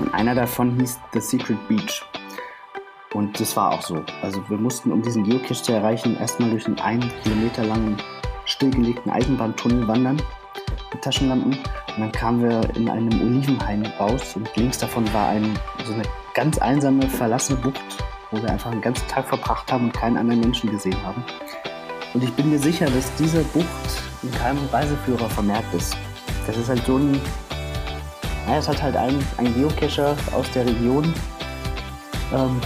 Und einer davon hieß The Secret Beach. Und das war auch so. Also wir mussten, um diesen Geocache zu erreichen, erstmal durch einen einen Kilometer langen stillgelegten Eisenbahntunnel wandern mit Taschenlampen. Und dann kamen wir in einem Olivenhain raus und links davon war ein, so eine ganz einsame, verlassene Bucht, wo wir einfach einen ganzen Tag verbracht haben und keinen anderen Menschen gesehen haben. Und ich bin mir sicher, dass diese Bucht in keinem Reiseführer vermerkt ist. Das ist halt so ein, naja, es hat halt ein, ein Geocacher aus der Region ähm,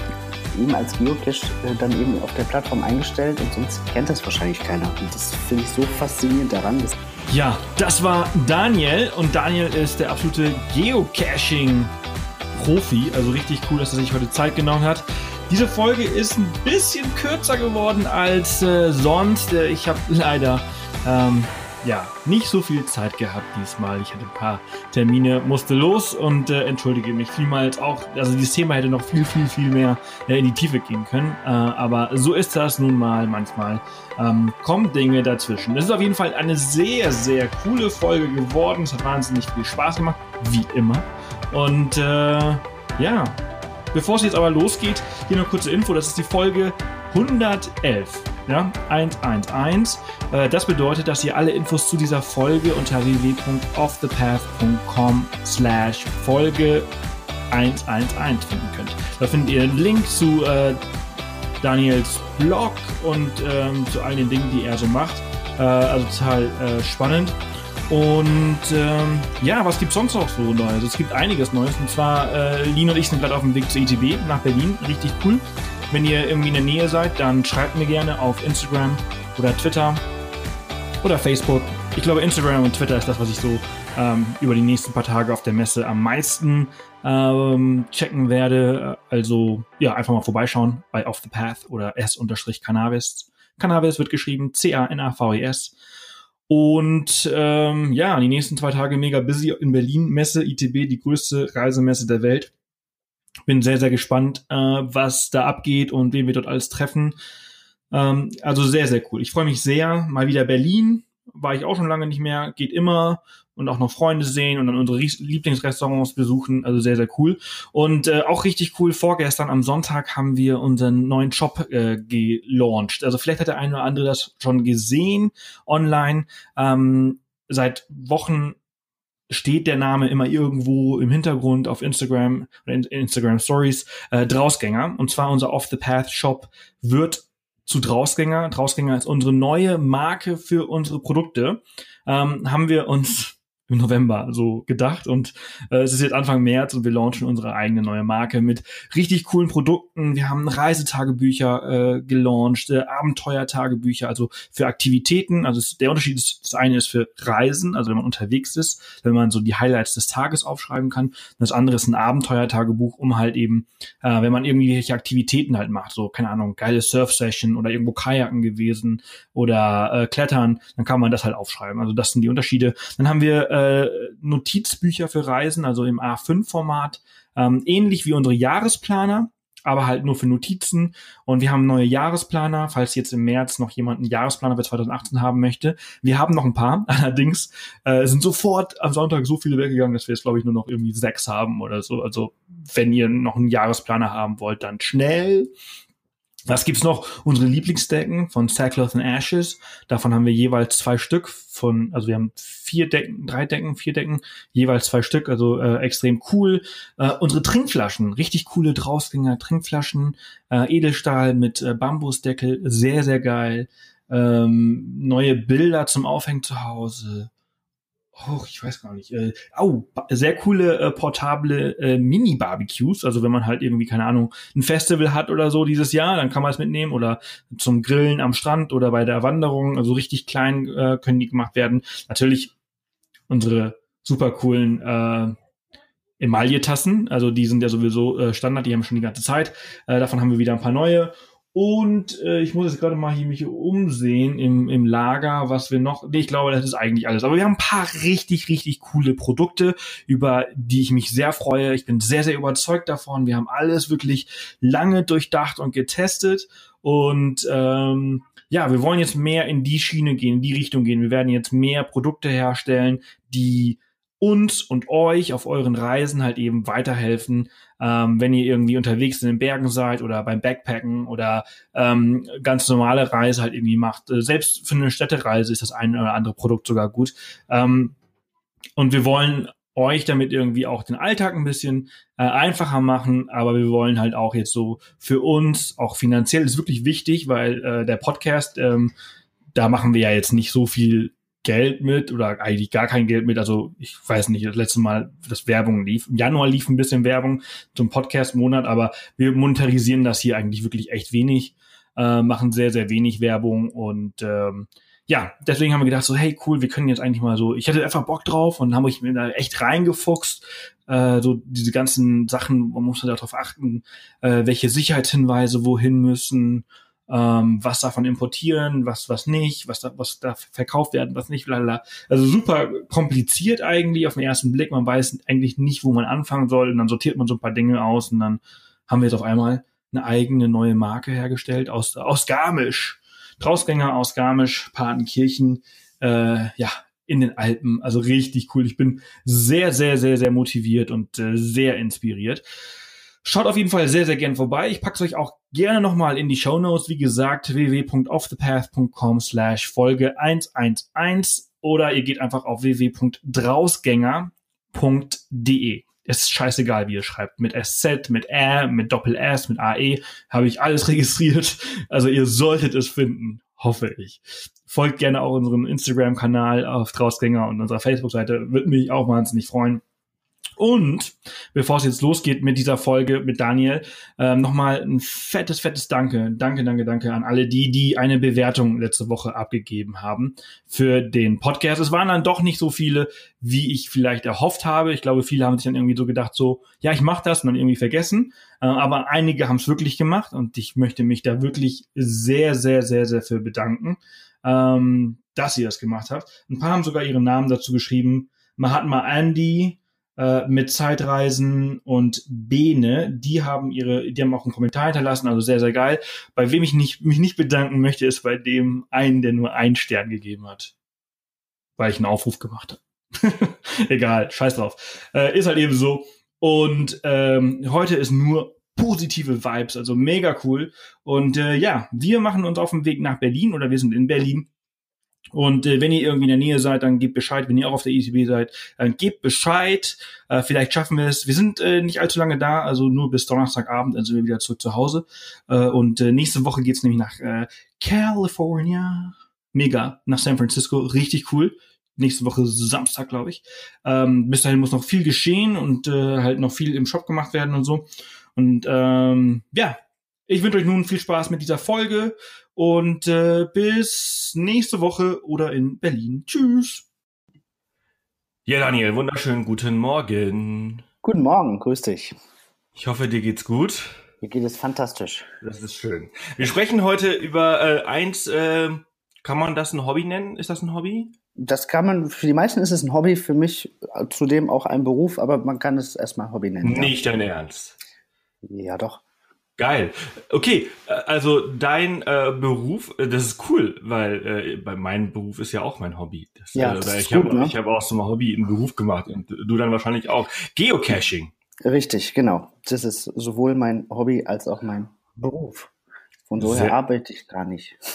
eben als Geocache äh, dann eben auf der Plattform eingestellt und sonst kennt das wahrscheinlich keiner. Und das finde ich so faszinierend daran. Dass ja, das war Daniel und Daniel ist der absolute Geocaching-Profi. Also richtig cool, dass er sich heute Zeit genommen hat. Diese Folge ist ein bisschen kürzer geworden als äh, sonst. Äh, ich habe leider ähm, ja, nicht so viel Zeit gehabt diesmal. Ich hatte ein paar Termine, musste los und äh, entschuldige mich vielmals auch. Also dieses Thema hätte noch viel, viel, viel mehr äh, in die Tiefe gehen können. Äh, aber so ist das nun mal manchmal. Ähm, kommen Dinge dazwischen. Es ist auf jeden Fall eine sehr, sehr coole Folge geworden. Es hat wahnsinnig viel Spaß gemacht, wie immer. Und äh, ja, bevor es jetzt aber losgeht, hier noch kurze Info. Das ist die Folge 111. Ja, 111. Äh, das bedeutet, dass ihr alle Infos zu dieser Folge unter www.offthepath.com slash Folge 111 finden könnt. Da findet ihr einen Link zu äh, Daniels Blog und ähm, zu all den Dingen, die er so macht. Äh, also total äh, spannend. Und ähm, ja, was gibt sonst noch so Neues? Es gibt einiges Neues. Und zwar, äh, Lin und ich sind gerade auf dem Weg zur ITB nach Berlin. Richtig cool. Wenn ihr irgendwie in der Nähe seid, dann schreibt mir gerne auf Instagram oder Twitter oder Facebook. Ich glaube, Instagram und Twitter ist das, was ich so ähm, über die nächsten paar Tage auf der Messe am meisten ähm, checken werde. Also ja, einfach mal vorbeischauen bei Off the Path oder S-Cannabis. Cannabis wird geschrieben C-A-N-A-V-E-S. Und ähm, ja, die nächsten zwei Tage mega busy in Berlin. Messe ITB, die größte Reisemesse der Welt. Bin sehr, sehr gespannt, äh, was da abgeht und wen wir dort alles treffen. Ähm, also sehr, sehr cool. Ich freue mich sehr. Mal wieder Berlin. War ich auch schon lange nicht mehr. Geht immer. Und auch noch Freunde sehen und dann unsere Lieblingsrestaurants besuchen. Also sehr, sehr cool. Und äh, auch richtig cool, vorgestern am Sonntag haben wir unseren neuen Shop äh, gelauncht. Also vielleicht hat der eine oder andere das schon gesehen online. Ähm, seit Wochen steht der Name immer irgendwo im Hintergrund auf Instagram oder in Instagram Stories äh, Drausgänger. Und zwar unser Off the Path Shop wird zu Drausgänger. Drausgänger ist unsere neue Marke für unsere Produkte. Ähm, haben wir uns im November so gedacht und äh, es ist jetzt Anfang März und wir launchen unsere eigene neue Marke mit richtig coolen Produkten. Wir haben Reisetagebücher äh, gelauncht, äh, Abenteuertagebücher, also für Aktivitäten. Also es, der Unterschied ist, das eine ist für Reisen, also wenn man unterwegs ist, wenn man so die Highlights des Tages aufschreiben kann. Das andere ist ein Abenteuertagebuch, um halt eben, äh, wenn man irgendwelche Aktivitäten halt macht, so keine Ahnung, geile Surf-Session oder irgendwo Kajaken gewesen oder äh, Klettern, dann kann man das halt aufschreiben. Also das sind die Unterschiede. Dann haben wir äh, äh, Notizbücher für Reisen, also im A5-Format, ähm, ähnlich wie unsere Jahresplaner, aber halt nur für Notizen. Und wir haben neue Jahresplaner, falls jetzt im März noch jemand einen Jahresplaner für 2018 haben möchte. Wir haben noch ein paar, allerdings äh, sind sofort am Sonntag so viele weggegangen, dass wir jetzt, glaube ich, nur noch irgendwie sechs haben oder so. Also wenn ihr noch einen Jahresplaner haben wollt, dann schnell. Was gibt's noch? Unsere Lieblingsdecken von Sackcloth and Ashes. Davon haben wir jeweils zwei Stück von, also wir haben vier Decken, drei Decken, vier Decken, jeweils zwei Stück, also äh, extrem cool. Äh, unsere Trinkflaschen, richtig coole Drausgänger Trinkflaschen, äh, Edelstahl mit äh, Bambusdeckel, sehr, sehr geil. Ähm, neue Bilder zum Aufhängen zu Hause oh, ich weiß gar nicht, äh, oh, sehr coole äh, portable äh, Mini-Barbecues. Also wenn man halt irgendwie, keine Ahnung, ein Festival hat oder so dieses Jahr, dann kann man es mitnehmen oder zum Grillen am Strand oder bei der Wanderung. Also richtig klein äh, können die gemacht werden. Natürlich unsere super coolen äh, Emaille-Tassen, also die sind ja sowieso äh, Standard, die haben schon die ganze Zeit. Äh, davon haben wir wieder ein paar neue. Und äh, ich muss jetzt gerade mal hier mich umsehen im, im Lager, was wir noch. Nee, ich glaube, das ist eigentlich alles. Aber wir haben ein paar richtig, richtig coole Produkte, über die ich mich sehr freue. Ich bin sehr, sehr überzeugt davon. Wir haben alles wirklich lange durchdacht und getestet. Und ähm, ja, wir wollen jetzt mehr in die Schiene gehen, in die Richtung gehen. Wir werden jetzt mehr Produkte herstellen, die uns und euch auf euren Reisen halt eben weiterhelfen, ähm, wenn ihr irgendwie unterwegs in den Bergen seid oder beim Backpacken oder ähm, ganz normale Reise halt irgendwie macht. Äh, selbst für eine Städtereise ist das ein oder andere Produkt sogar gut. Ähm, und wir wollen euch damit irgendwie auch den Alltag ein bisschen äh, einfacher machen, aber wir wollen halt auch jetzt so für uns, auch finanziell ist wirklich wichtig, weil äh, der Podcast, ähm, da machen wir ja jetzt nicht so viel Geld mit oder eigentlich gar kein Geld mit. Also ich weiß nicht, das letzte Mal, dass Werbung lief. Im Januar lief ein bisschen Werbung zum Podcast-Monat, aber wir monetarisieren das hier eigentlich wirklich echt wenig, äh, machen sehr, sehr wenig Werbung und ähm, ja, deswegen haben wir gedacht so, hey cool, wir können jetzt eigentlich mal so, ich hatte einfach Bock drauf und haben mich da echt reingefuchst, äh, so diese ganzen Sachen, man muss da darauf achten, äh, welche Sicherheitshinweise wohin müssen, ähm, was davon importieren, was was nicht, was da was da verkauft werden, was nicht, lalala. Also super kompliziert eigentlich auf den ersten Blick. Man weiß eigentlich nicht, wo man anfangen soll und dann sortiert man so ein paar Dinge aus und dann haben wir jetzt auf einmal eine eigene neue Marke hergestellt aus aus Garmisch Drausgänger aus Garmisch, Patenkirchen, äh, ja, in den Alpen. Also richtig cool. Ich bin sehr, sehr, sehr, sehr motiviert und äh, sehr inspiriert. Schaut auf jeden Fall sehr, sehr gern vorbei. Ich pack's euch auch gerne nochmal in die Show Notes. Wie gesagt, www.offthepath.com slash Folge 111 oder ihr geht einfach auf www.drausgänger.de es ist scheißegal, wie ihr schreibt. Mit SZ, mit R, mit Doppel-S, mit AE habe ich alles registriert. Also ihr solltet es finden, hoffe ich. Folgt gerne auch unseren Instagram-Kanal auf Drausgänger und unserer Facebook-Seite. Würde mich auch wahnsinnig freuen. Und bevor es jetzt losgeht mit dieser Folge mit Daniel, ähm, nochmal ein fettes, fettes Danke, danke, danke, danke an alle die, die eine Bewertung letzte Woche abgegeben haben für den Podcast. Es waren dann doch nicht so viele, wie ich vielleicht erhofft habe. Ich glaube, viele haben sich dann irgendwie so gedacht, so, ja, ich mache das und dann irgendwie vergessen. Äh, aber einige haben es wirklich gemacht und ich möchte mich da wirklich sehr, sehr, sehr, sehr für bedanken, ähm, dass ihr das gemacht habt. Ein paar haben sogar ihren Namen dazu geschrieben. Mahatma Andy, äh, mit Zeitreisen und Bene, die haben ihre, die haben auch einen Kommentar hinterlassen, also sehr, sehr geil. Bei wem ich nicht, mich nicht bedanken möchte, ist bei dem einen, der nur einen Stern gegeben hat. Weil ich einen Aufruf gemacht habe. Egal, scheiß drauf. Äh, ist halt eben so. Und ähm, heute ist nur positive Vibes, also mega cool. Und äh, ja, wir machen uns auf den Weg nach Berlin oder wir sind in Berlin und äh, wenn ihr irgendwie in der Nähe seid, dann gebt Bescheid. Wenn ihr auch auf der ECB seid, dann gebt Bescheid. Äh, vielleicht schaffen wir es. Wir sind äh, nicht allzu lange da, also nur bis Donnerstagabend, dann sind wir wieder zurück zu Hause. Äh, und äh, nächste Woche geht's nämlich nach äh, California. Mega, nach San Francisco. Richtig cool. Nächste Woche Samstag, glaube ich. Ähm, bis dahin muss noch viel geschehen und äh, halt noch viel im Shop gemacht werden und so. Und ähm, ja, ich wünsche euch nun viel Spaß mit dieser Folge und äh, bis nächste Woche oder in Berlin. Tschüss. Ja, Daniel, wunderschönen guten Morgen. Guten Morgen, grüß dich. Ich hoffe, dir geht's gut. Mir geht es fantastisch. Das ist schön. Wir sprechen heute über äh, eins, äh, kann man das ein Hobby nennen? Ist das ein Hobby? Das kann man, für die meisten ist es ein Hobby, für mich zudem auch ein Beruf, aber man kann es erstmal Hobby nennen. Nicht ja. dein Ernst. Ja, doch. Geil. Okay, äh, also dein äh, Beruf, äh, das ist cool, weil äh, bei meinem Beruf ist ja auch mein Hobby. Das, ja, äh, das ich habe ne? hab auch so ein Hobby im Beruf gemacht und du dann wahrscheinlich auch. Geocaching. Richtig, genau. Das ist sowohl mein Hobby als auch mein Beruf. Von so her arbeite ich gar nicht.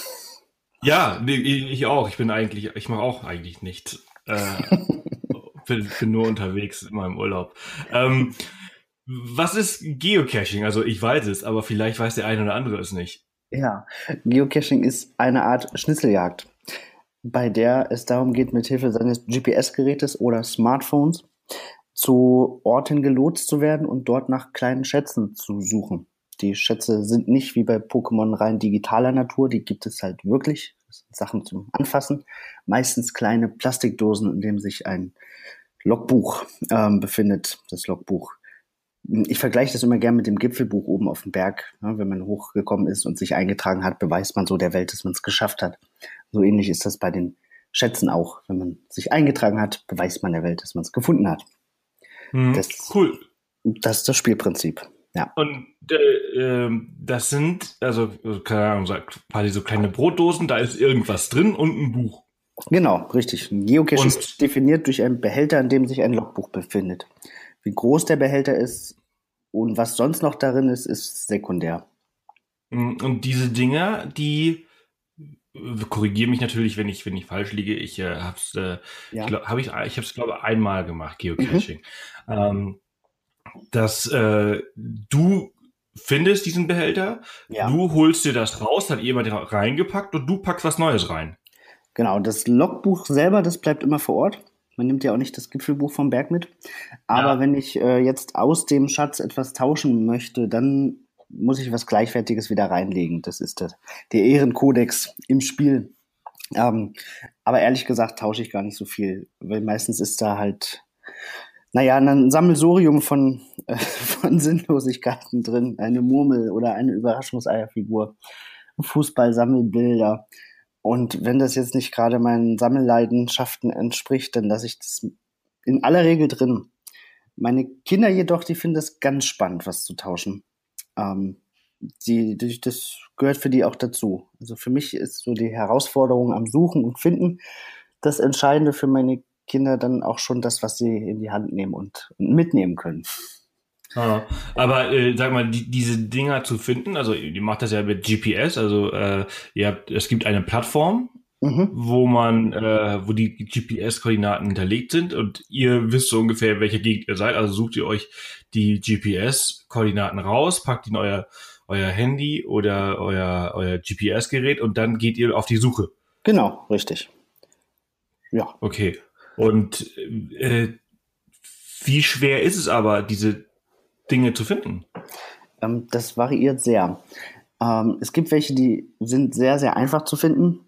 Ja, ich auch. Ich bin eigentlich, ich mache auch eigentlich nichts. Äh, bin, bin nur unterwegs in meinem Urlaub. Ähm, was ist Geocaching? Also ich weiß es, aber vielleicht weiß der eine oder andere es nicht. Ja, Geocaching ist eine Art Schnitzeljagd, bei der es darum geht, mit Hilfe seines GPS-Gerätes oder Smartphones zu Orten gelotst zu werden und dort nach kleinen Schätzen zu suchen. Die Schätze sind nicht wie bei Pokémon rein digitaler Natur, die gibt es halt wirklich. Sachen zum Anfassen. Meistens kleine Plastikdosen, in dem sich ein Logbuch ähm, befindet. Das Logbuch ich vergleiche das immer gern mit dem Gipfelbuch oben auf dem Berg. Ja, wenn man hochgekommen ist und sich eingetragen hat, beweist man so der Welt, dass man es geschafft hat. So ähnlich ist das bei den Schätzen auch. Wenn man sich eingetragen hat, beweist man der Welt, dass man es gefunden hat. Mhm, das, cool. Das ist das Spielprinzip. Ja. Und äh, äh, das sind, also, keine Ahnung, quasi so kleine Brotdosen, da ist irgendwas drin und ein Buch. Genau, richtig. Ein Geocache Und- ist definiert durch einen Behälter, in dem sich ein Logbuch befindet. Wie groß der Behälter ist und was sonst noch darin ist, ist sekundär. Mm, Und diese Dinger, die korrigiere mich natürlich, wenn ich wenn ich falsch liege. Ich äh, hab's, äh, Ja. ich glaub, hab ich ich habe es glaube ich, einmal gemacht Geocaching. Ähm, dass äh, du findest diesen Behälter, Ja. du holst dir das raus, hat jemand reingepackt und du packst was Neues rein. Genau, das Logbuch selber, das bleibt immer vor Ort. Man nimmt ja auch nicht das Gipfelbuch vom Berg mit. Aber Ja. wenn ich äh, jetzt aus dem Schatz etwas tauschen möchte, dann muss ich was Gleichwertiges wieder reinlegen. Das ist das, der Ehrenkodex im Spiel. Ähm, aber ehrlich gesagt tausche ich gar nicht so viel, weil meistens ist da halt, naja, ein Sammelsurium von, äh, von Sinnlosigkeiten drin. Eine Murmel oder eine Überraschungseierfigur, Fußballsammelbilder. Und wenn das jetzt nicht gerade meinen Sammelleidenschaften entspricht, dann lasse ich das in aller Regel drin. Meine Kinder jedoch, die finden es ganz spannend, was zu tauschen. Ähm, die, die, das gehört für die auch dazu. Also für mich ist so die Herausforderung am Suchen und Finden das Entscheidende für meine Kinder dann auch schon das, was sie in die Hand nehmen und, und mitnehmen können. Ah, aber äh, sag mal, die, diese Dinger zu finden, also ihr macht das ja mit GPS, also äh, ihr habt, es gibt eine Plattform, Mhm. wo man, äh, wo die GPS-Koordinaten hinterlegt sind und ihr wisst so ungefähr, welche Gegend ihr seid. Also sucht ihr euch die GPS-Koordinaten raus, packt die in euer, euer Handy oder euer, euer GPS-Gerät und dann geht ihr auf die Suche. Genau, richtig. Ja, Okay. Und äh, wie schwer ist es aber, diese Dinge zu finden? ähm, das variiert sehr. Ähm, es gibt welche, die sind sehr, sehr einfach zu finden.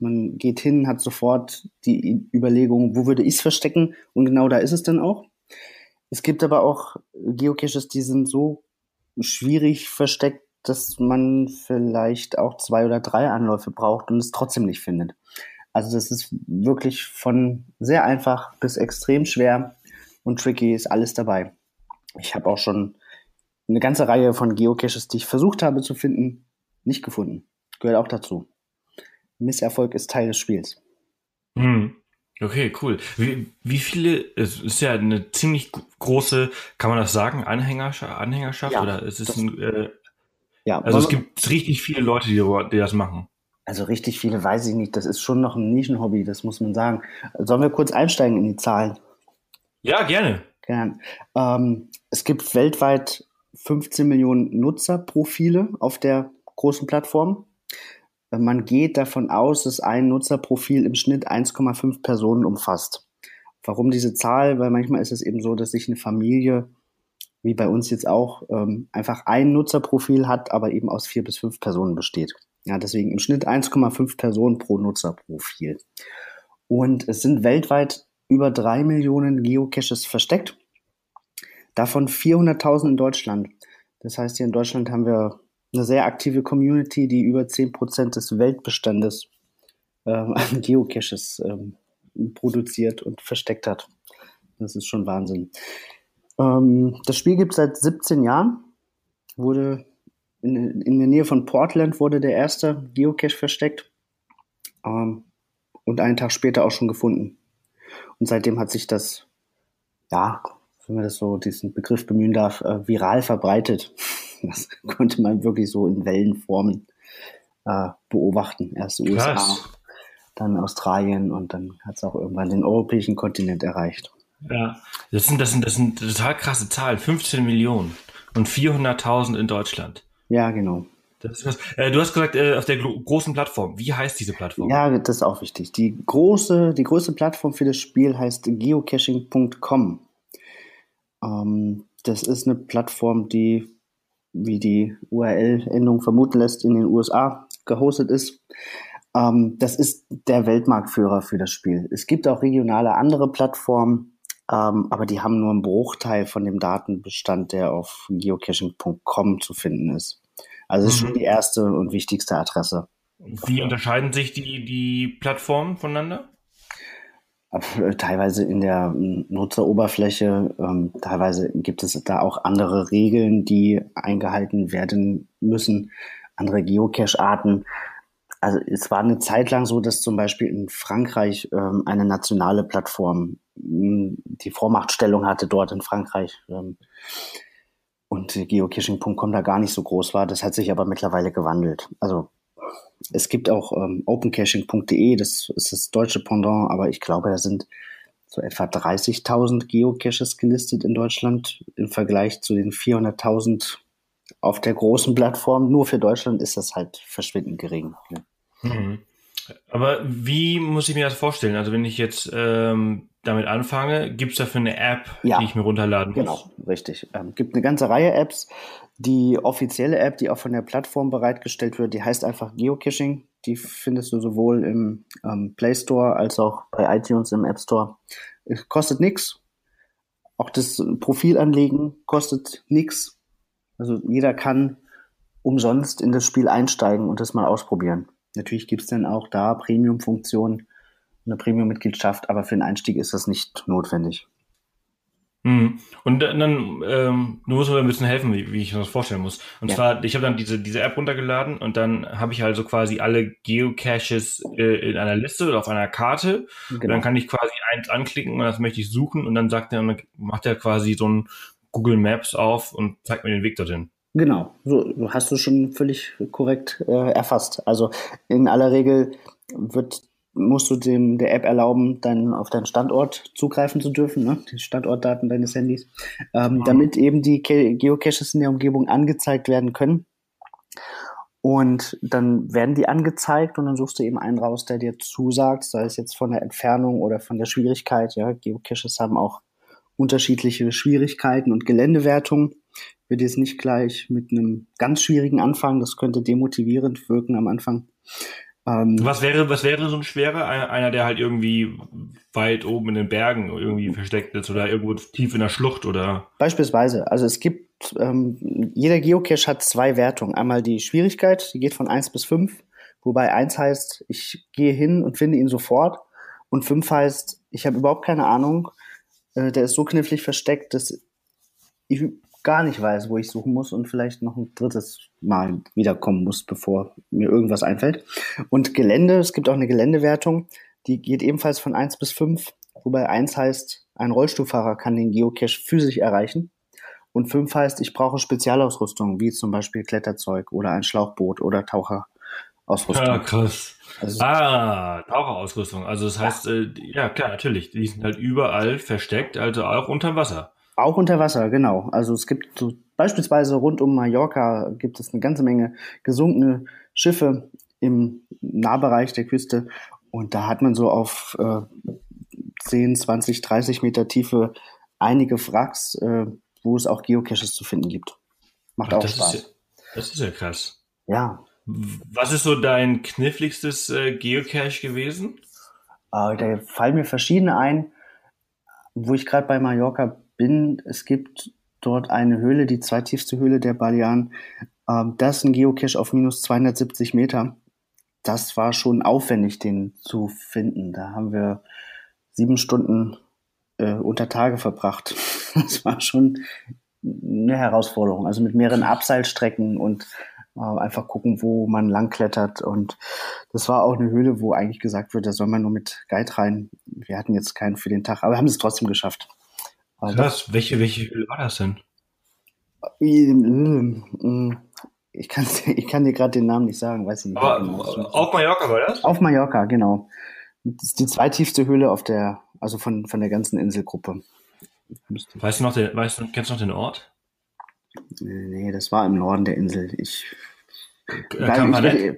Man geht hin, hat sofort die Überlegung, wo würde ich es verstecken? Und genau da ist es dann auch. Es gibt aber auch Geocaches, die sind so schwierig versteckt, dass man vielleicht auch zwei oder drei Anläufe braucht und es trotzdem nicht findet. Also das ist wirklich von sehr einfach bis extrem schwer und tricky ist alles dabei. Ich habe auch schon eine ganze Reihe von Geocaches, die ich versucht habe zu finden, nicht gefunden. Gehört auch dazu. Misserfolg ist Teil des Spiels. Hm. Okay, cool. Wie, wie viele, es ist ja eine ziemlich große, kann man das sagen, Anhängerschaft, Anhängerschaft Ja, oder ist es das- ein, äh, Ja, also es gibt richtig viele Leute, die, die das machen. also richtig viele weiß ich nicht. Das ist schon noch ein Nischenhobby, das muss man sagen. Sollen wir kurz einsteigen in die Zahlen? Ja, gerne. Gern. Ähm, es gibt weltweit 15 Millionen Nutzerprofile auf der großen Plattform. Äh, Man geht davon aus, dass ein Nutzerprofil im Schnitt 1,5 Personen umfasst. Warum diese Zahl? Weil manchmal ist es eben so, dass sich eine Familie, wie bei uns jetzt auch, ähm, einfach ein Nutzerprofil hat, aber eben aus vier bis fünf Personen besteht. Ja, deswegen im Schnitt 1,5 Personen pro Nutzerprofil. Und es sind weltweit über drei Millionen Geocaches versteckt. Davon 400.000 in Deutschland. Das heißt, hier in Deutschland haben wir eine sehr aktive Community, die über 10% des Weltbestandes ähm, an Geocaches ähm, produziert und versteckt hat. Das ist schon Wahnsinn. Ähm, das Spiel gibt es seit 17 Jahren. Wurde in, in der Nähe von Portland wurde der erste Geocache versteckt. Ähm, und einen Tag später auch schon gefunden. Und seitdem hat sich das, ja, wenn man das so diesen Begriff bemühen darf, äh, viral verbreitet. Das konnte man wirklich so in Wellenformen äh, beobachten. Erst USA, Krass. dann Australien und dann hat es auch irgendwann den europäischen Kontinent erreicht. Ja. Das sind, das sind, das sind total krasse Zahlen. 15 Millionen und 400.000 in Deutschland. Ja, genau. Äh, du hast gesagt, äh, auf der großen Plattform. Wie heißt diese Plattform? Ja, das ist auch wichtig. Die große, die größte Plattform für das Spiel heißt geocaching.com. Ähm, das ist eine Plattform, die, wie die URL-Endung vermuten lässt, in den USA gehostet ist. Ähm, das ist der Weltmarktführer für das Spiel. Es gibt auch regionale andere Plattformen, ähm, aber die haben nur einen Bruchteil von dem Datenbestand, der auf geocaching.com zu finden ist. Also es ist Mhm. schon die erste und wichtigste Adresse. Wie unterscheiden sich die, die Plattformen voneinander? Äh, teilweise in der mm, Nutzeroberfläche, ähm, teilweise gibt es da auch andere Regeln, die eingehalten werden müssen, andere Geocache-Arten. Also es war eine Zeit lang so, dass zum Beispiel in Frankreich ähm, eine nationale Plattform mh, die Vormachtstellung hatte dort in Frankreich. Ähm, und geocaching.com da gar nicht so groß war. Das hat sich aber mittlerweile gewandelt. Also es gibt auch ähm, opencaching.de, das ist das deutsche Pendant, aber ich glaube, da sind so etwa 30.000 Geocaches gelistet in Deutschland im Vergleich zu den 400.000 auf der großen Plattform. Nur für Deutschland ist das halt verschwindend gering. Ne? Mhm. Aber wie muss ich mir das vorstellen? Also wenn ich jetzt ähm, damit anfange, gibt es dafür eine App, ja, die ich mir runterladen muss? Genau, richtig. Ähm, gibt eine ganze Reihe Apps. Die offizielle App, die auch von der Plattform bereitgestellt wird, die heißt einfach Geocaching. Die findest du sowohl im ähm, Play Store als auch bei iTunes im App Store. Es kostet nichts. Auch das Profil anlegen kostet nichts. Also jeder kann umsonst in das Spiel einsteigen und das mal ausprobieren. Natürlich gibt es dann auch da Premium-Funktionen, eine Premium-Mitgliedschaft, aber für den Einstieg ist das nicht notwendig. Mhm. Und dann, ähm, du musst mir ein bisschen helfen, wie, wie ich mir das vorstellen muss. Und ja. zwar, ich habe dann diese, diese App runtergeladen und dann habe ich also quasi alle Geocaches äh, in einer Liste oder auf einer Karte. Genau. Und dann kann ich quasi eins anklicken und das möchte ich suchen und dann sagt er, macht er quasi so ein Google Maps auf und zeigt mir den Weg dorthin. Genau, so hast du schon völlig korrekt äh, erfasst. Also in aller Regel wird musst du dem der App erlauben, dann auf deinen Standort zugreifen zu dürfen, ne? die Standortdaten deines Handys, ähm, mhm. damit eben die Geocaches in der Umgebung angezeigt werden können. Und dann werden die angezeigt und dann suchst du eben einen raus, der dir zusagt, sei es jetzt von der Entfernung oder von der Schwierigkeit. Ja, Geocaches haben auch unterschiedliche Schwierigkeiten und Geländewertungen. Ich würde jetzt nicht gleich mit einem ganz schwierigen anfangen, das könnte demotivierend wirken am Anfang. Ähm, was wäre, was wäre so ein schwerer? Einer, der halt irgendwie weit oben in den Bergen irgendwie versteckt ist oder irgendwo tief in der Schlucht oder? Beispielsweise. Also es gibt, ähm, jeder Geocache hat zwei Wertungen. Einmal die Schwierigkeit, die geht von eins bis fünf, wobei eins heißt, ich gehe hin und finde ihn sofort und fünf heißt, ich habe überhaupt keine Ahnung, äh, der ist so knifflig versteckt, dass ich gar nicht weiß, wo ich suchen muss und vielleicht noch ein drittes Mal wiederkommen muss, bevor mir irgendwas einfällt. Und Gelände, es gibt auch eine Geländewertung, die geht ebenfalls von 1 bis 5, wobei 1 heißt, ein Rollstuhlfahrer kann den Geocache physisch erreichen. Und 5 heißt, ich brauche Spezialausrüstung, wie zum Beispiel Kletterzeug oder ein Schlauchboot oder Taucherausrüstung. Ja, krass. Also, ah, Taucherausrüstung. Also das heißt, ja. Äh, ja klar, natürlich, die sind halt überall versteckt, also auch unter Wasser. Auch unter Wasser, genau. Also es gibt so beispielsweise rund um Mallorca gibt es eine ganze Menge gesunkene Schiffe im Nahbereich der Küste und da hat man so auf äh, 10, 20, 30 Meter Tiefe einige Wracks, äh, wo es auch Geocaches zu finden gibt. Macht Ach, auch das Spaß. Ist ja, das ist ja krass. Ja. Was ist so dein kniffligstes äh, Geocache gewesen? Äh, da fallen mir verschiedene ein. Wo ich gerade bei Mallorca bin, es gibt dort eine Höhle, die zweitiefste Höhle der Balearen. Ähm, das ist ein Geocache auf minus 270 Meter. Das war schon aufwendig, den zu finden. Da haben wir sieben Stunden äh, unter Tage verbracht. Das war schon eine Herausforderung. Also mit mehreren Abseilstrecken und äh, einfach gucken, wo man langklettert. Und das war auch eine Höhle, wo eigentlich gesagt wird, da soll man nur mit Guide rein. Wir hatten jetzt keinen für den Tag, aber haben es trotzdem geschafft. Krass, welche, welche Höhle war das denn? Ich kann, ich kann dir gerade den Namen nicht sagen, weiß ich nicht. Aber genau. auf Mallorca war das? Auf Mallorca, genau. Das ist die zweitiefste Höhle auf der, also von, von der ganzen Inselgruppe. Weißt du noch den, weißt du, kennst du noch den Ort? Nee, das war im Norden der Insel. Ich, äh, kann man ich,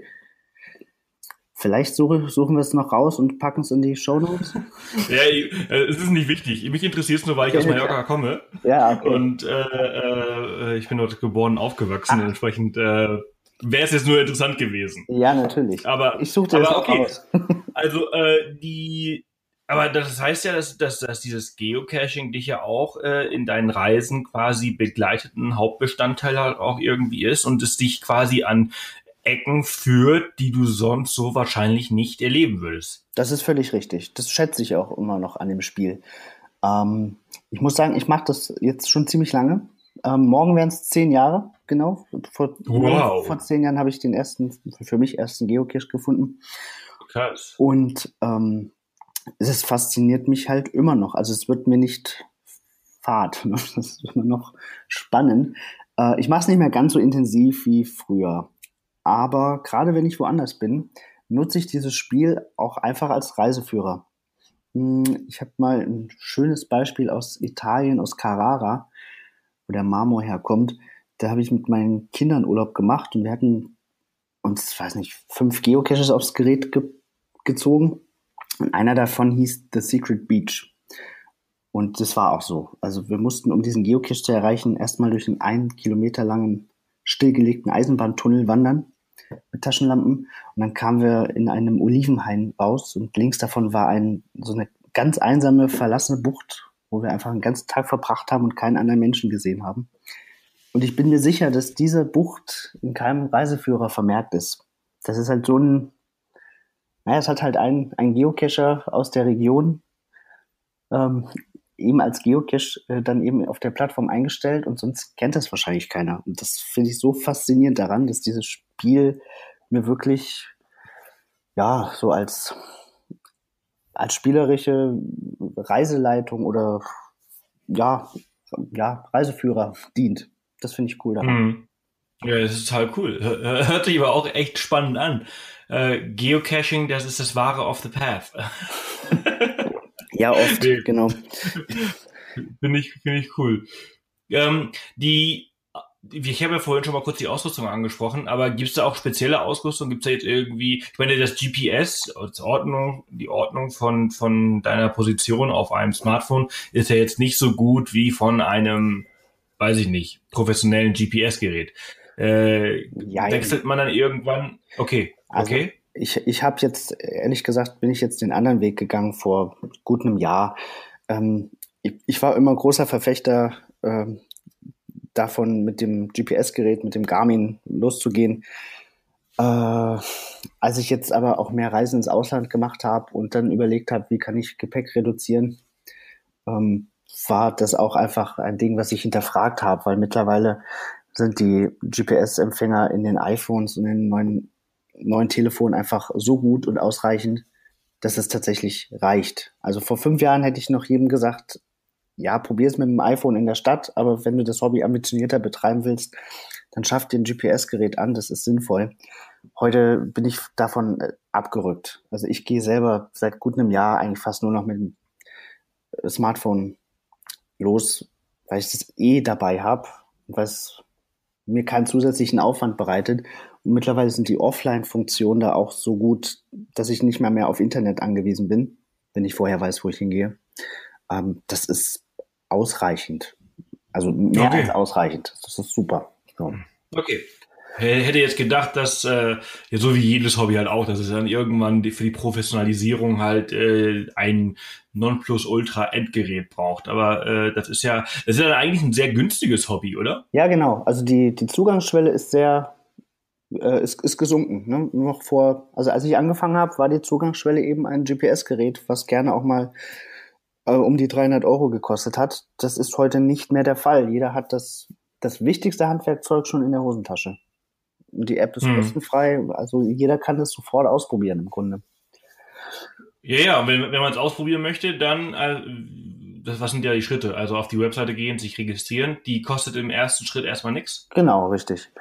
Vielleicht suche, suchen wir es noch raus und packen es in die Show Notes. ja, äh, es ist nicht wichtig. Mich interessiert es nur, weil ich aus Mallorca komme. Ja, okay. Und äh, äh, ich bin dort geboren, aufgewachsen. Ach. Entsprechend äh, wäre es jetzt nur interessant gewesen. Ja, natürlich. Aber ich suche das auch okay. aus. also äh, die, aber das heißt ja, dass, dass, dass dieses Geocaching dich ja auch äh, in deinen Reisen quasi begleiteten Hauptbestandteil halt auch irgendwie ist und es dich quasi an Ecken führt, die du sonst so wahrscheinlich nicht erleben würdest. Das ist völlig richtig. Das schätze ich auch immer noch an dem Spiel. Ähm, ich muss sagen, ich mache das jetzt schon ziemlich lange. Ähm, morgen wären es zehn Jahre, genau. Vor, wow. vor zehn Jahren habe ich den ersten, für mich ersten Geocache gefunden. Krass. Und ähm, es fasziniert mich halt immer noch. Also es wird mir nicht fad. Ne? Das ist immer noch spannend. Äh, ich mache es nicht mehr ganz so intensiv wie früher. Aber gerade wenn ich woanders bin, nutze ich dieses Spiel auch einfach als Reiseführer. Hm, ich habe mal ein schönes Beispiel aus Italien, aus Carrara, wo der Marmor herkommt. Da habe ich mit meinen Kindern Urlaub gemacht und wir hatten uns, weiß nicht, fünf Geocaches aufs Gerät ge gezogen. Und einer davon hieß The Secret Beach. Und das war auch so. Also wir mussten, um diesen Geocache zu erreichen, erstmal durch einen einen Kilometer langen stillgelegten Eisenbahntunnel wandern mit Taschenlampen. Und dann kamen wir in einem Olivenhain raus und links davon war ein, so eine ganz einsame, verlassene Bucht, wo wir einfach einen ganzen Tag verbracht haben und keinen anderen Menschen gesehen haben. Und ich bin mir sicher, dass diese Bucht in keinem Reiseführer vermerkt ist. Das ist halt so ein, naja, es hat halt ein, ein Geocacher aus der Region ähm, eben als Geocache äh, dann eben auf der Plattform eingestellt und sonst kennt das wahrscheinlich keiner. Und das finde ich so faszinierend daran, dass dieses Spiel mir wirklich, ja, so als, als spielerische Reiseleitung oder ja, ja, Reiseführer dient. Das finde ich cool daran. Mhm. Ja, das ist total cool. Hört sich aber auch echt spannend an. Äh, Geocaching, das ist das wahre off the path. Ja, oft, nee. genau. Finde ich, finde ich cool. Ähm, die, ich habe ja vorhin schon mal kurz die Ausrüstung angesprochen, aber gibt es da auch spezielle Ausrüstung? Gibt es da jetzt irgendwie, ich meine, das GPS, als Ordnung, die Ordnung von, von deiner Position auf einem Smartphone ist ja jetzt nicht so gut wie von einem, weiß ich nicht, professionellen GPS-Gerät. Äh, wechselt man dann irgendwann? Okay, also, okay ich, ich habe jetzt, ehrlich gesagt, bin ich jetzt den anderen Weg gegangen vor gut einem Jahr. Ähm, ich, ich, war immer großer Verfechter äh, davon, mit dem GPS-Gerät, mit dem Garmin loszugehen. Äh, als ich jetzt aber auch mehr Reisen ins Ausland gemacht habe und dann überlegt habe, wie kann ich Gepäck reduzieren, ähm, war das auch einfach ein Ding, was ich hinterfragt habe, weil mittlerweile sind die GPS-Empfänger in den iPhones und in den neuen neuen Telefon einfach so gut und ausreichend, dass es tatsächlich reicht. Also vor fünf Jahren hätte ich noch jedem gesagt, ja, probier es mit dem iPhone in der Stadt, aber wenn du das Hobby ambitionierter betreiben willst, dann schaff dir ein GPS-Gerät an, das ist sinnvoll. Heute bin ich davon äh, abgerückt. Also ich gehe selber seit gut einem Jahr eigentlich fast nur noch mit dem äh, Smartphone los, weil ich das eh dabei habe es mir keinen zusätzlichen Aufwand bereitet mittlerweile sind die Offline-Funktionen da auch so gut, dass ich nicht mehr mehr auf Internet angewiesen bin, wenn ich vorher weiß, wo ich hingehe. Ähm, das ist ausreichend. Also mehr okay. als ausreichend. Das ist super. So. Okay. Hätte jetzt gedacht, dass, äh, ja, so wie jedes Hobby halt auch, dass es dann irgendwann die, für die Professionalisierung halt äh, ein Nonplusultra-Endgerät braucht. Aber äh, das ist ja, das ist ja eigentlich ein sehr günstiges Hobby, oder? Ja, genau. Also die, die Zugangsschwelle ist sehr, äh, ist, ist gesunken. Ne? Noch vor, also als ich angefangen habe, war die Zugangsschwelle eben ein GPS-Gerät, was gerne auch mal äh, um die 300 Euro gekostet hat. Das ist heute nicht mehr der Fall. Jeder hat das, das wichtigste Handwerkzeug schon in der Hosentasche. Die App ist hm. kostenfrei, also jeder kann das sofort ausprobieren im Grunde. Ja, ja, wenn, wenn man es ausprobieren möchte, dann, äh, das, was sind ja die Schritte? Also auf die Webseite gehen, sich registrieren, die kostet im ersten Schritt erstmal nichts? Genau, richtig.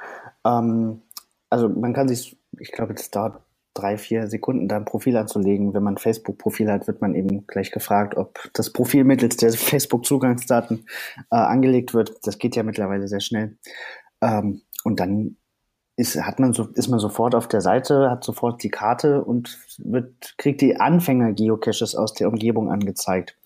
Ähm, also man kann sich, ich glaube, das dauert drei, vier Sekunden, da ein Profil anzulegen. Wenn man Facebook-Profil hat, wird man eben gleich gefragt, ob das Profil mittels der Facebook-Zugangsdaten äh, angelegt wird. Das geht ja mittlerweile sehr schnell. Ähm, und dann ist, hat man so, ist man sofort auf der Seite, hat sofort die Karte und wird, kriegt die Anfänger-Geocaches aus der Umgebung angezeigt.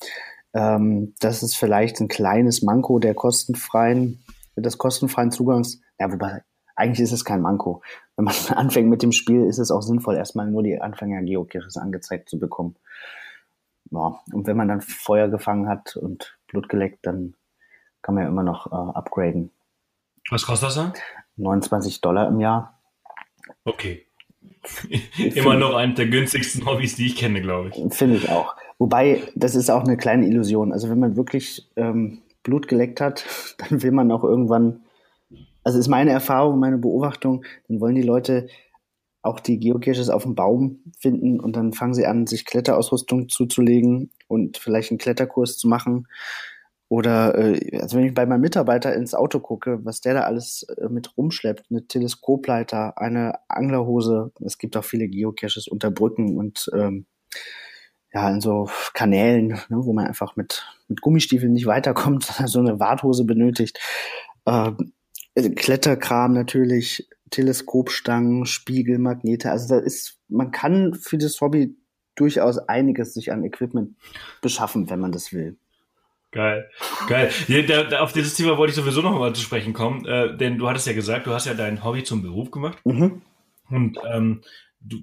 Ähm, das ist vielleicht ein kleines Manko der kostenfreien, des kostenfreien Zugangs. Ja, wobei eigentlich ist es kein Manko. Wenn man anfängt mit dem Spiel, ist es auch sinnvoll, erstmal nur die Anfänger-Geocaches angezeigt zu bekommen. Ja, und wenn man dann Feuer gefangen hat und Blut geleckt, dann kann man ja immer noch äh, upgraden. Was kostet das dann? 29 Dollar im Jahr. Okay. immer noch eines der günstigsten Hobbys, die ich kenne, glaube ich. Finde ich auch. Wobei, das ist auch eine kleine Illusion. Also wenn man wirklich ähm, Blut geleckt hat, dann will man auch irgendwann, also ist meine Erfahrung, meine Beobachtung, dann wollen die Leute auch die Geocaches auf dem Baum finden und dann fangen sie an, sich Kletterausrüstung zuzulegen und vielleicht einen Kletterkurs zu machen. Oder äh, also wenn ich bei meinem Mitarbeiter ins Auto gucke, was der da alles äh, mit rumschleppt, eine Teleskopleiter, eine Anglerhose, es gibt auch viele Geocaches unter Brücken und ähm, ja, in so Kanälen, ne, wo man einfach mit, mit Gummistiefeln nicht weiterkommt, so eine Warthose benötigt. Äh, Kletterkram natürlich, Teleskopstangen, Spiegel, Magnete. Also da ist, man kann für das Hobby durchaus einiges sich an Equipment beschaffen, wenn man das will. Geil, geil. Da, da, auf dieses Thema wollte ich sowieso noch mal zu sprechen kommen, äh, denn du hattest ja gesagt, du hast ja dein Hobby zum Beruf gemacht. Mhm. Und ähm, du,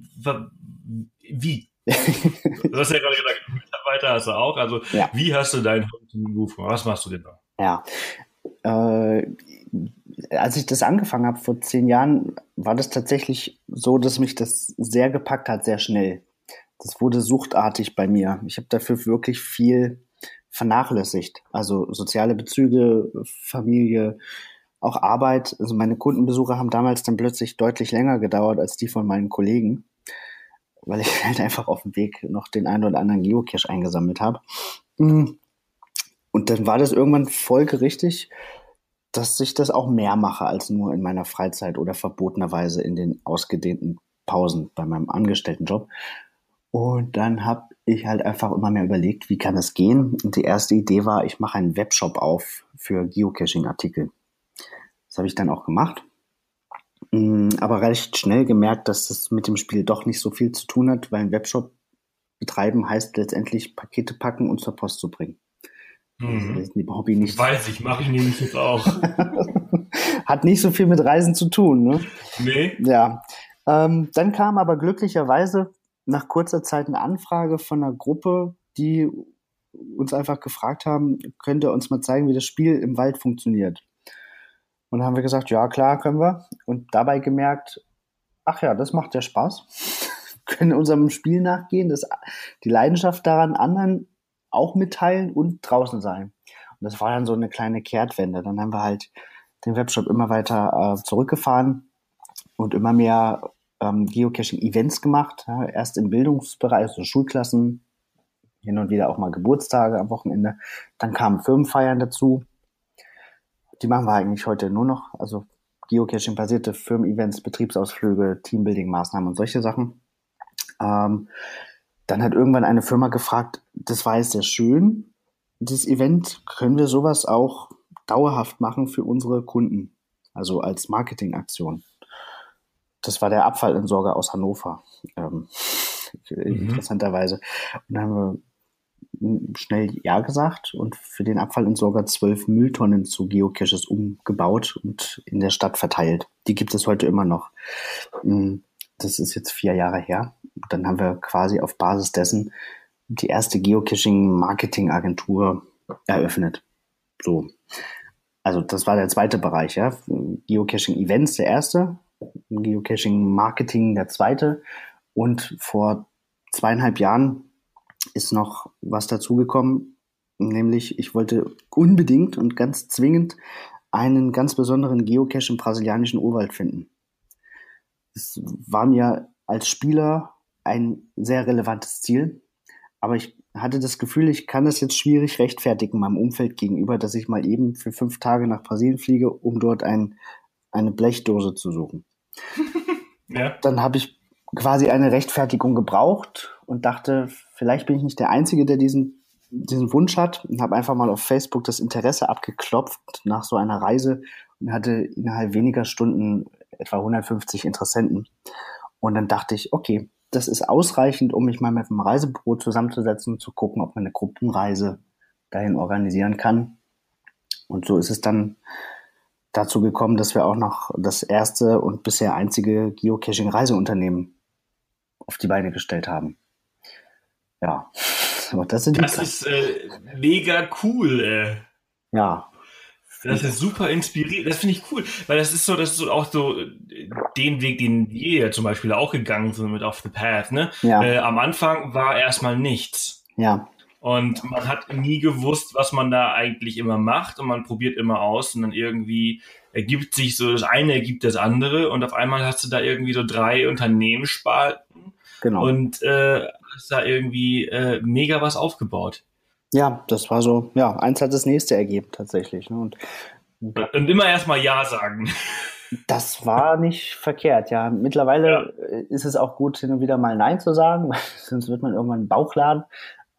wie Du hast ja gerade gesagt, Mitarbeiter hast du auch. Also, ja. wie hast du deinen Beruf gemacht? Was machst du denn da? Ja. Äh, als ich das angefangen habe vor zehn Jahren, war das tatsächlich so, dass mich das sehr gepackt hat, sehr schnell. Das wurde suchtartig bei mir. Ich habe dafür wirklich viel vernachlässigt. Also soziale Bezüge, Familie, auch Arbeit. Also meine Kundenbesuche haben damals dann plötzlich deutlich länger gedauert als die von meinen Kollegen weil ich halt einfach auf dem Weg noch den einen oder anderen Geocache eingesammelt habe. Und dann war das irgendwann folgerichtig, dass ich das auch mehr mache als nur in meiner Freizeit oder verbotenerweise in den ausgedehnten Pausen bei meinem Angestelltenjob. Und dann habe ich halt einfach immer mehr überlegt, wie kann das gehen? Und die erste Idee war, ich mache einen Webshop auf für Geocaching-Artikel. Das habe ich dann auch gemacht. Mm, aber recht schnell gemerkt, dass das mit dem Spiel doch nicht so viel zu tun hat, weil ein Webshop betreiben heißt letztendlich Pakete packen und zur Post zu bringen. Mhm. Also Hobby nicht. Weiß ich, mache ich nämlich jetzt auch. hat nicht so viel mit Reisen zu tun, ne? Nee. Ja. Ähm, dann kam aber glücklicherweise nach kurzer Zeit eine Anfrage von einer Gruppe, die uns einfach gefragt haben, könnt ihr uns mal zeigen, wie das Spiel im Wald funktioniert. Und dann haben wir gesagt, ja klar, können wir. Und dabei gemerkt, ach ja, das macht ja Spaß. können unserem Spiel nachgehen, das, die Leidenschaft daran anderen auch mitteilen und draußen sein. Und das war dann so eine kleine Kehrtwende. Dann haben wir halt den Webshop immer weiter äh, zurückgefahren und immer mehr ähm, Geocaching-Events gemacht. Ja, erst im Bildungsbereich, so Schulklassen, hin und wieder auch mal Geburtstage am Wochenende. Dann kamen Firmenfeiern dazu die machen wir eigentlich heute nur noch. Also Geocaching-basierte Firmen-Events, Betriebsausflüge, Teambuilding-Maßnahmen und solche Sachen. Ähm, dann hat irgendwann eine Firma gefragt, das war jetzt sehr schön, dieses Event, können wir sowas auch dauerhaft machen für unsere Kunden, also als Marketingaktion. Das war der Abfallentsorger aus Hannover, ähm, mhm. interessanterweise. Und dann haben wir schnell Ja gesagt und für den Abfallentsorger zwölf Mülltonnen zu Geocaches umgebaut und in der Stadt verteilt. Die gibt es heute immer noch. Hm, das ist jetzt vier Jahre her. Dann haben wir quasi auf Basis dessen die erste Geocaching-Marketing-Agentur eröffnet. So. Also das war der zweite Bereich, ja. Geocaching-Events der erste, Geocaching-Marketing der zweite. Und vor zweieinhalb Jahren ist noch was dazugekommen, nämlich ich wollte unbedingt und ganz zwingend einen ganz besonderen Geocache im brasilianischen Urwald finden. Es war mir als Spieler ein sehr relevantes Ziel, aber ich hatte das Gefühl, ich kann das jetzt schwierig rechtfertigen meinem Umfeld gegenüber, dass ich mal eben für fünf Tage nach Brasilien fliege, um dort ein, eine Blechdose zu suchen. ja. Dann habe ich quasi eine Rechtfertigung gebraucht und dachte, vielleicht bin ich nicht der Einzige, der diesen, diesen Wunsch hat und habe einfach mal auf Facebook das Interesse abgeklopft nach so einer Reise und hatte innerhalb weniger Stunden etwa 150 Interessenten. Und dann dachte ich, okay, das ist ausreichend, um mich mal mit einem Reisebüro zusammenzusetzen und zu gucken, ob man eine Gruppenreise dahin organisieren kann. Und so ist es dann dazu gekommen, dass wir auch noch das erste und bisher einzige Geocaching-Reiseunternehmen auf die Beine gestellt haben. Ja, aber das sind Das ist äh, mega cool, ey. Ja. Das ist super inspirierend. Das finde ich cool, weil das ist so, das ist so auch so den Weg, den wir ja zum Beispiel auch gegangen sind mit Off the Path. Ne? Ja. Äh, am Anfang war erstmal nichts. Ja. Und man hat nie gewusst, was man da eigentlich immer macht und man probiert immer aus und dann irgendwie ergibt sich so, das eine ergibt das andere und auf einmal hast du da irgendwie so drei Unternehmensspalten genau. und äh, hast da irgendwie äh, mega was aufgebaut. Ja, das war so, ja, eins hat das nächste ergeben tatsächlich. Ne? Und, und immer erstmal Ja sagen. Das war nicht verkehrt, ja. Mittlerweile ja. ist es auch gut, hin und wieder mal Nein zu sagen, weil sonst wird man irgendwann einen Bauchladen.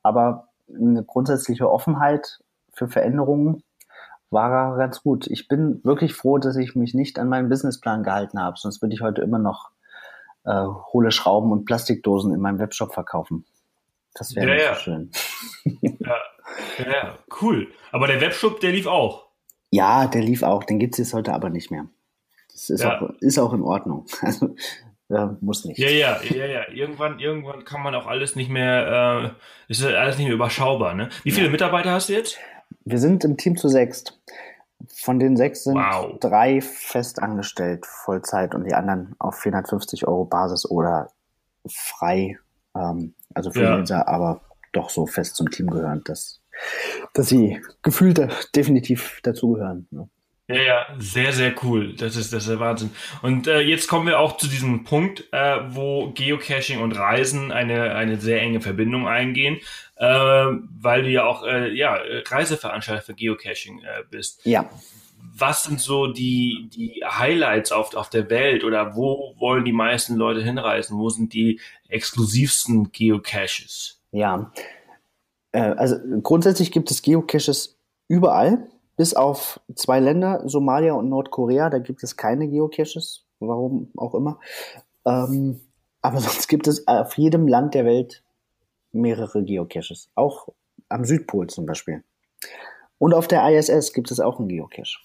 Aber eine grundsätzliche Offenheit für Veränderungen war ganz gut. Ich bin wirklich froh, dass ich mich nicht an meinen Businessplan gehalten habe, sonst würde ich heute immer noch äh, hohle Schrauben und Plastikdosen in meinem Webshop verkaufen. Das wäre ja, ja. schön. ja. ja, cool. Aber der Webshop, der lief auch. Ja, der lief auch. Den gibt es jetzt heute aber nicht mehr. Das ist, ja. auch, ist auch in Ordnung. Also, äh, muss nicht. Ja, ja, ja, ja. Irgendwann, irgendwann kann man auch alles nicht mehr, äh, ist alles nicht mehr überschaubar, ne? Wie viele ja. Mitarbeiter hast du jetzt? Wir sind im Team zu sechst. Von den sechs sind wow. drei fest angestellt, Vollzeit, und die anderen auf 450 Euro Basis oder frei, ähm, also Freelancer, ja. aber doch so fest zum Team gehören, dass, dass sie gefühlt definitiv dazugehören. Ne? Ja, ja, sehr, sehr cool. Das ist, das ist der Wahnsinn. Und äh, jetzt kommen wir auch zu diesem Punkt, äh, wo Geocaching und Reisen eine, eine sehr enge Verbindung eingehen, äh, weil du ja auch äh, ja, Reiseveranstalter für Geocaching äh, bist. Ja. Was sind so die, die Highlights auf, auf der Welt oder wo wollen die meisten Leute hinreisen? Wo sind die exklusivsten Geocaches? Ja, äh, also grundsätzlich gibt es Geocaches überall bis auf zwei Länder, Somalia und Nordkorea, da gibt es keine Geocaches, warum auch immer. Ähm, aber sonst gibt es auf jedem Land der Welt mehrere Geocaches, auch am Südpol zum Beispiel. Und auf der ISS gibt es auch einen Geocache.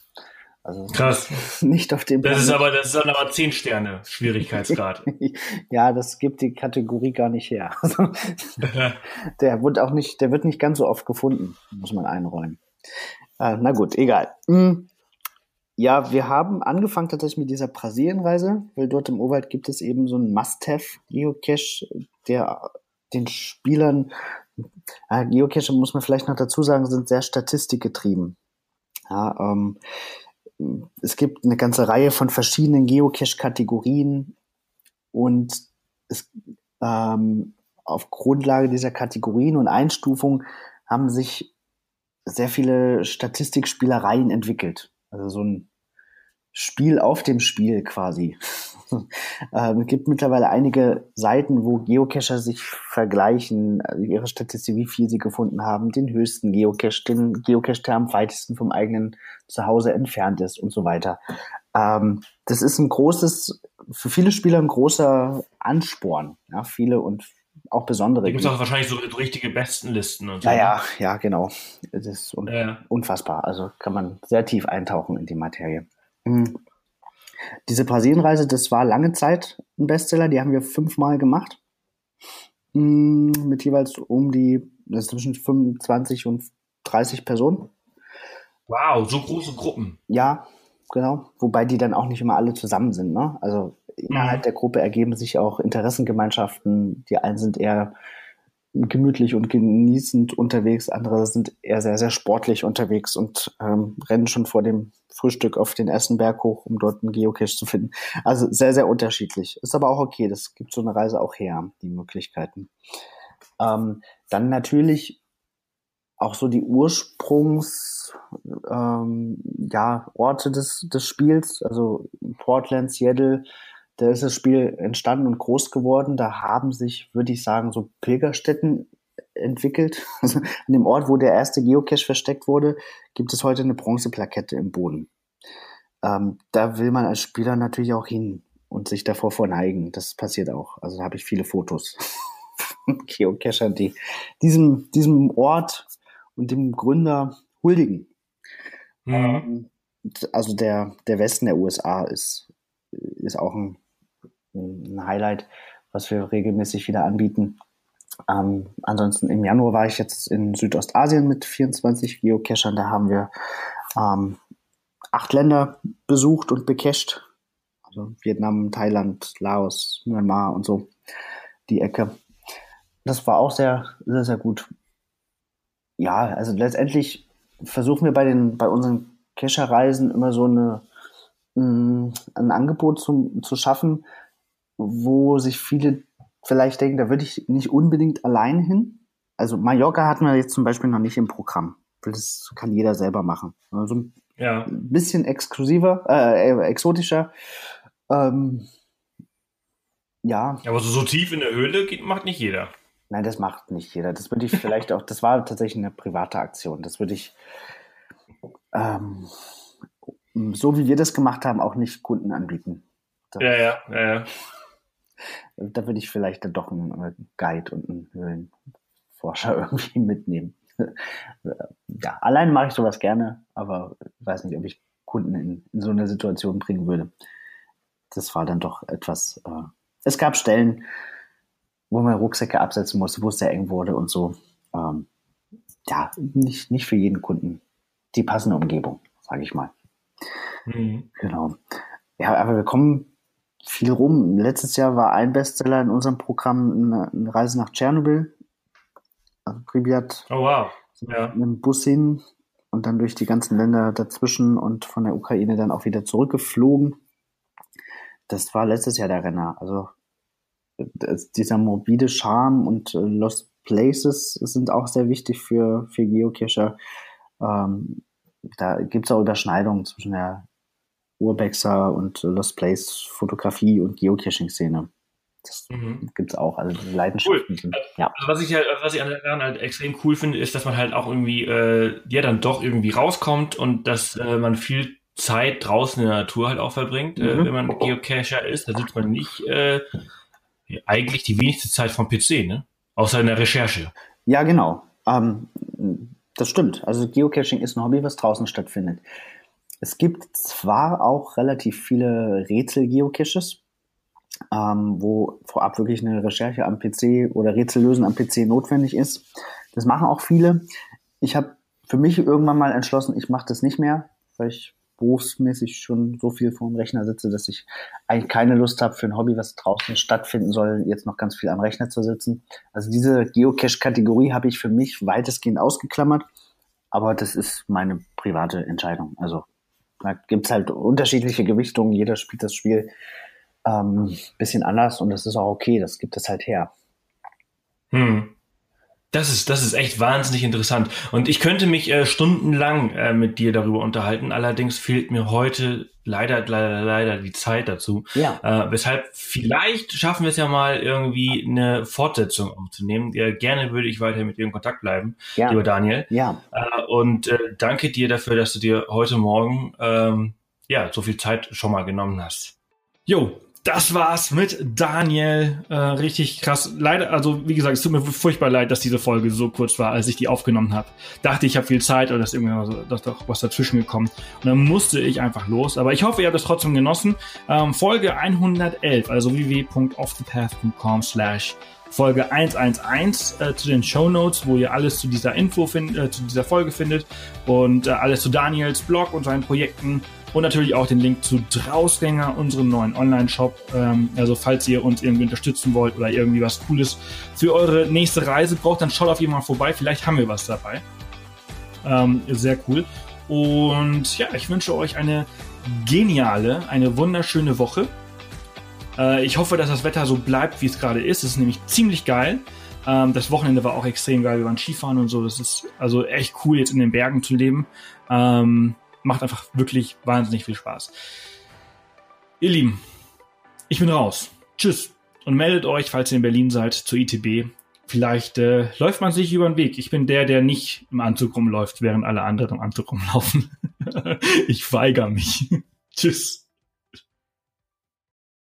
Also Krass. Nicht auf dem. Das ist aber, das ist dann aber 10 Sterne Schwierigkeitsgrad. ja, das gibt die Kategorie gar nicht her. Also, der wird auch nicht, der wird nicht ganz so oft gefunden, muss man einräumen. Äh, na gut, egal. Hm. Ja, wir haben angefangen tatsächlich mit dieser Brasilienreise, weil dort im Urwald gibt es eben so einen Must-Have-Geocache, der den Spielern, äh, Geocache muss man vielleicht noch dazu sagen, sind sehr statistikgetrieben. Ja, ähm, es gibt eine ganze Reihe von verschiedenen Geocache-Kategorien und es, ähm, auf Grundlage dieser Kategorien und Einstufungen haben sich sehr viele Statistikspielereien entwickelt. Also so ein Spiel auf dem Spiel quasi. ähm, es gibt mittlerweile einige Seiten, wo Geocacher sich vergleichen, also ihre Statistik, wie viel sie gefunden haben, den höchsten Geocache, den Geocache, der am weitesten vom eigenen Zuhause entfernt ist und so weiter. Ähm, das ist ein großes, für viele Spieler ein großer Ansporn. Ja, viele und auch besondere. Da gibt es auch wahrscheinlich so richtige Bestenlisten und so. Ja, ja, ne? ja, genau. Das ist un ja. unfassbar. Also kann man sehr tief eintauchen in die Materie. Mhm. Diese Brasilienreise, das war lange Zeit ein Bestseller. Die haben wir fünfmal gemacht. Mhm, mit jeweils um die, das ist zwischen 25 und 30 Personen. Wow, so große Gruppen. Ja, genau. Wobei die dann auch nicht immer alle zusammen sind. Ne? Also innerhalb mhm. der Gruppe ergeben sich auch Interessengemeinschaften. Die einen sind eher gemütlich und genießend unterwegs, andere sind eher sehr, sehr sportlich unterwegs und ähm, rennen schon vor dem Frühstück auf den ersten Berg hoch, um dort einen Geocache zu finden. Also sehr, sehr unterschiedlich. Ist aber auch okay, das gibt so eine Reise auch her, die Möglichkeiten. Ähm, dann natürlich auch so die Ursprungs ähm, ja, Orte des, des Spiels, also Portland, Seattle, da ist das Spiel entstanden und groß geworden. Da haben sich, würde ich sagen, so Pilgerstätten entwickelt. Also an dem Ort, wo der erste Geocache versteckt wurde, gibt es heute eine Bronzeplakette im Boden. Ähm, da will man als Spieler natürlich auch hin und sich davor verneigen. Das passiert auch. Also da habe ich viele Fotos von Geocachern, die diesem, diesem Ort und dem Gründer huldigen. Mhm. Ähm, also der, der Westen der USA ist, ist auch ein ein Highlight, was wir regelmäßig wieder anbieten. Ähm, ansonsten im Januar war ich jetzt in Südostasien mit 24 Geocachern. Da haben wir ähm, acht Länder besucht und becached. Also Vietnam, Thailand, Laos, Myanmar und so. Die Ecke. Das war auch sehr, sehr, sehr gut. ja, also letztendlich versuchen wir bei den, bei unseren Kescherreisen immer so eine, mm, ein Angebot zum, zu schaffen, wo sich viele vielleicht denken, da würde ich nicht unbedingt allein hin. Also Mallorca hatten wir jetzt zum Beispiel noch nicht im Programm. Das kann jeder selber machen. Also ein ja. bisschen exklusiver, äh, exotischer. Ähm, ja. Aber so, so tief in der Höhle geht, macht nicht jeder. Nein, das macht nicht jeder. Das würde ich vielleicht auch, das war tatsächlich eine private Aktion. Das würde ich, ähm, so wie wir das gemacht haben, auch nicht Kunden anbieten. Das, ja, ja, ja, ja. Da würde ich vielleicht dann doch einen Guide und einen Höhlenforscher irgendwie mitnehmen. ja, allein mache ich sowas gerne, aber ich weiß nicht, ob ich Kunden in, in so eine Situation bringen würde. Das war dann doch etwas. Äh, es gab Stellen, wo man Rucksäcke absetzen musste, wo es sehr eng wurde und so. Ähm, ja, nicht, nicht für jeden Kunden die passende Umgebung, sage ich mal. Mhm. Genau. Ja, aber wir kommen viel rum. Letztes Jahr war ein Bestseller in unserem Programm eine, eine Reise nach Tschernobyl. Also Pripyat. Oh wow. Ja. Mit dem Bus hin und dann durch die ganzen Länder dazwischen und von der Ukraine dann auch wieder zurückgeflogen. Das war letztes Jahr der Renner. Also dieser morbide Charme und äh, Lost Places sind auch sehr wichtig für, für Geocacher. Ähm, da gibt es auch Überschneidungen zwischen der Urbexer und Lost Place Fotografie und Geocaching-Szene. Das mhm. es auch, also Leidenschaften cool. sind. Ja. Also was ich halt, was ich daran halt extrem cool finde, ist, dass man halt auch irgendwie, äh, ja, dann doch irgendwie rauskommt und dass äh, man viel Zeit draußen in der Natur halt auch verbringt, äh, mhm. äh, wenn man Geocacher ist. Da sitzt man nicht äh, eigentlich die wenigste Zeit vom PC, ne? Außer in der Recherche. Ja, genau. Ähm, das stimmt. Also Geocaching ist ein Hobby, was draußen stattfindet. Es gibt zwar auch relativ viele Rätsel-Geocaches, ähm, wo vorab wirklich eine Recherche am PC oder Rätsellösen am PC notwendig ist. Das machen auch viele. Ich habe für mich irgendwann mal entschlossen, ich mache das nicht mehr, weil ich berufsmäßig schon so viel vor dem Rechner sitze, dass ich eigentlich keine Lust habe für ein Hobby, was draußen stattfinden soll, jetzt noch ganz viel am Rechner zu sitzen. Also diese Geocache-Kategorie habe ich für mich weitestgehend ausgeklammert, aber das ist meine private Entscheidung. Also da gibt's halt unterschiedliche Gewichtungen, jeder spielt das Spiel ähm, bisschen anders und das ist auch okay, das gibt es halt her. Hm. Das ist, das ist echt wahnsinnig interessant. Und ich könnte mich äh, stundenlang äh, mit dir darüber unterhalten. Allerdings fehlt mir heute leider, leider, leider die Zeit dazu. Ja. Äh, weshalb vielleicht schaffen wir es ja mal irgendwie eine Fortsetzung aufzunehmen. Ja, gerne würde ich weiter mit dir in Kontakt bleiben, ja. lieber Daniel. Ja. Äh, und äh, danke dir dafür, dass du dir heute Morgen ähm, ja so viel Zeit schon mal genommen hast. Jo, das war's mit Daniel. Äh, richtig krass. Leider, also wie gesagt, es tut mir furchtbar leid, dass diese Folge so kurz war, als ich die aufgenommen habe. Dachte ich habe viel Zeit oder ist irgendwie so, doch was dazwischen gekommen. Und dann musste ich einfach los. Aber ich hoffe, ihr habt es trotzdem genossen. Ähm, Folge 111, also www.offthepath.com slash Folge 111 äh, zu den Show Notes, wo ihr alles zu dieser Info findet, äh, zu dieser Folge findet und äh, alles zu Daniels Blog und seinen Projekten und natürlich auch den Link zu Drausgänger, unserem neuen Online-Shop. Ähm, also falls ihr uns irgendwie unterstützen wollt oder irgendwie was Cooles für eure nächste Reise braucht, dann schaut auf jeden Fall vorbei. Vielleicht haben wir was dabei. Ähm, sehr cool. Und ja, ich wünsche euch eine geniale, eine wunderschöne Woche. Äh, ich hoffe, dass das Wetter so bleibt, wie es gerade ist. Es ist nämlich ziemlich geil. Ähm, das Wochenende war auch extrem geil. Wir waren Skifahren und so. Das ist also echt cool, jetzt in den Bergen zu leben. Ähm, macht einfach wirklich wahnsinnig viel Spaß. Ihr Lieben, ich bin raus. Tschüss. Und meldet euch, falls ihr in Berlin seid, zur ITB. Vielleicht äh, läuft man sich über den Weg. Ich bin der, der nicht im Anzug rumläuft, während alle anderen im Anzug rumlaufen. ich weigere mich. Tschüss.